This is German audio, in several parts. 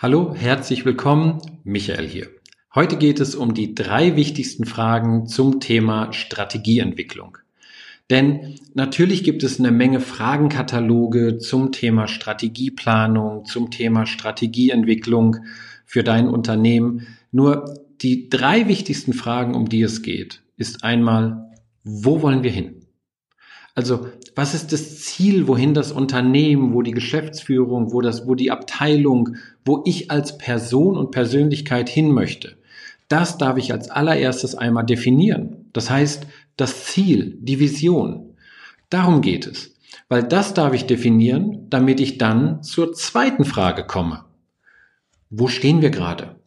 Hallo, herzlich willkommen, Michael hier. Heute geht es um die drei wichtigsten Fragen zum Thema Strategieentwicklung. Denn natürlich gibt es eine Menge Fragenkataloge zum Thema Strategieplanung, zum Thema Strategieentwicklung für dein Unternehmen. Nur die drei wichtigsten Fragen, um die es geht, ist einmal, wo wollen wir hin? Also, was ist das Ziel, wohin das Unternehmen, wo die Geschäftsführung, wo das, wo die Abteilung, wo ich als Person und Persönlichkeit hin möchte? Das darf ich als allererstes einmal definieren. Das heißt, das Ziel, die Vision. Darum geht es. Weil das darf ich definieren, damit ich dann zur zweiten Frage komme. Wo stehen wir gerade?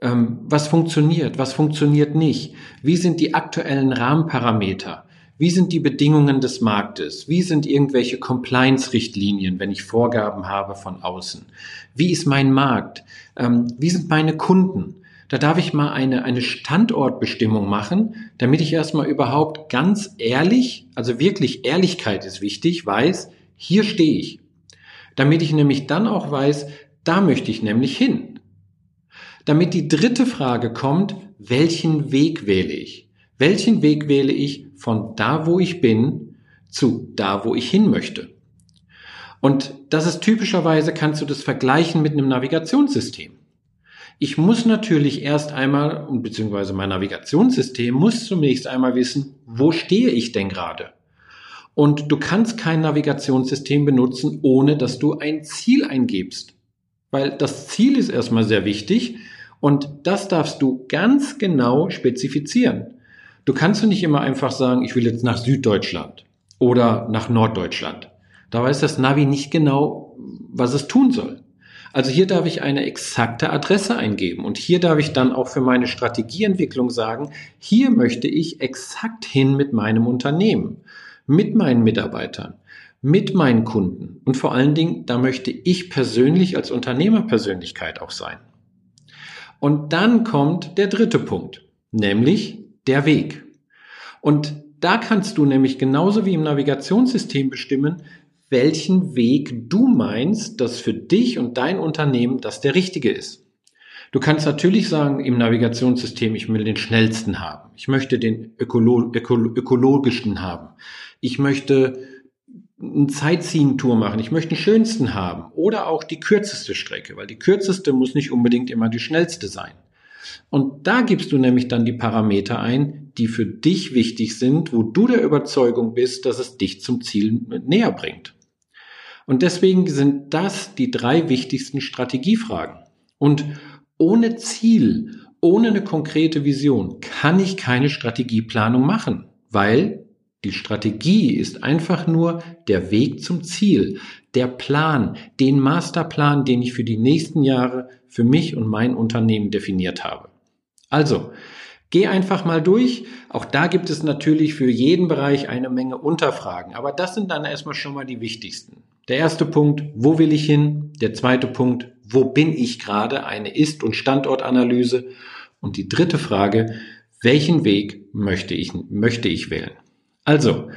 Ähm, was funktioniert? Was funktioniert nicht? Wie sind die aktuellen Rahmenparameter? Wie sind die Bedingungen des Marktes? Wie sind irgendwelche Compliance-Richtlinien, wenn ich Vorgaben habe von außen? Wie ist mein Markt? Ähm, wie sind meine Kunden? Da darf ich mal eine, eine Standortbestimmung machen, damit ich erstmal überhaupt ganz ehrlich, also wirklich Ehrlichkeit ist wichtig, weiß, hier stehe ich. Damit ich nämlich dann auch weiß, da möchte ich nämlich hin. Damit die dritte Frage kommt, welchen Weg wähle ich? Welchen Weg wähle ich von da, wo ich bin, zu da, wo ich hin möchte? Und das ist typischerweise, kannst du das vergleichen mit einem Navigationssystem. Ich muss natürlich erst einmal, beziehungsweise mein Navigationssystem muss zunächst einmal wissen, wo stehe ich denn gerade? Und du kannst kein Navigationssystem benutzen, ohne dass du ein Ziel eingibst. Weil das Ziel ist erstmal sehr wichtig und das darfst du ganz genau spezifizieren. Du kannst du nicht immer einfach sagen, ich will jetzt nach Süddeutschland oder nach Norddeutschland. Da weiß das Navi nicht genau, was es tun soll. Also hier darf ich eine exakte Adresse eingeben und hier darf ich dann auch für meine Strategieentwicklung sagen, hier möchte ich exakt hin mit meinem Unternehmen, mit meinen Mitarbeitern, mit meinen Kunden und vor allen Dingen, da möchte ich persönlich als Unternehmerpersönlichkeit auch sein. Und dann kommt der dritte Punkt, nämlich der Weg. Und da kannst du nämlich genauso wie im Navigationssystem bestimmen, welchen Weg du meinst, dass für dich und dein Unternehmen das der richtige ist. Du kannst natürlich sagen, im Navigationssystem, ich will den schnellsten haben. Ich möchte den ökolo öko ökologischen haben. Ich möchte eine Sightseeing-Tour machen. Ich möchte den schönsten haben. Oder auch die kürzeste Strecke, weil die kürzeste muss nicht unbedingt immer die schnellste sein. Und da gibst du nämlich dann die Parameter ein, die für dich wichtig sind, wo du der Überzeugung bist, dass es dich zum Ziel näher bringt. Und deswegen sind das die drei wichtigsten Strategiefragen. Und ohne Ziel, ohne eine konkrete Vision kann ich keine Strategieplanung machen, weil die Strategie ist einfach nur der Weg zum Ziel, der Plan, den Masterplan, den ich für die nächsten Jahre für mich und mein Unternehmen definiert habe. Also, geh einfach mal durch. Auch da gibt es natürlich für jeden Bereich eine Menge Unterfragen, aber das sind dann erstmal schon mal die wichtigsten. Der erste Punkt, wo will ich hin? Der zweite Punkt, wo bin ich gerade? Eine Ist- und Standortanalyse. Und die dritte Frage, welchen Weg möchte ich, möchte ich wählen? Also,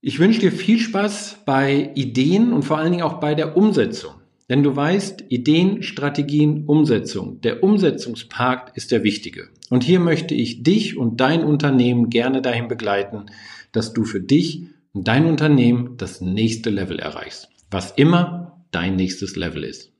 ich wünsche dir viel Spaß bei Ideen und vor allen Dingen auch bei der Umsetzung. Denn du weißt, Ideen, Strategien, Umsetzung. Der Umsetzungspakt ist der wichtige. Und hier möchte ich dich und dein Unternehmen gerne dahin begleiten, dass du für dich und dein Unternehmen das nächste Level erreichst. Was immer dein nächstes Level ist.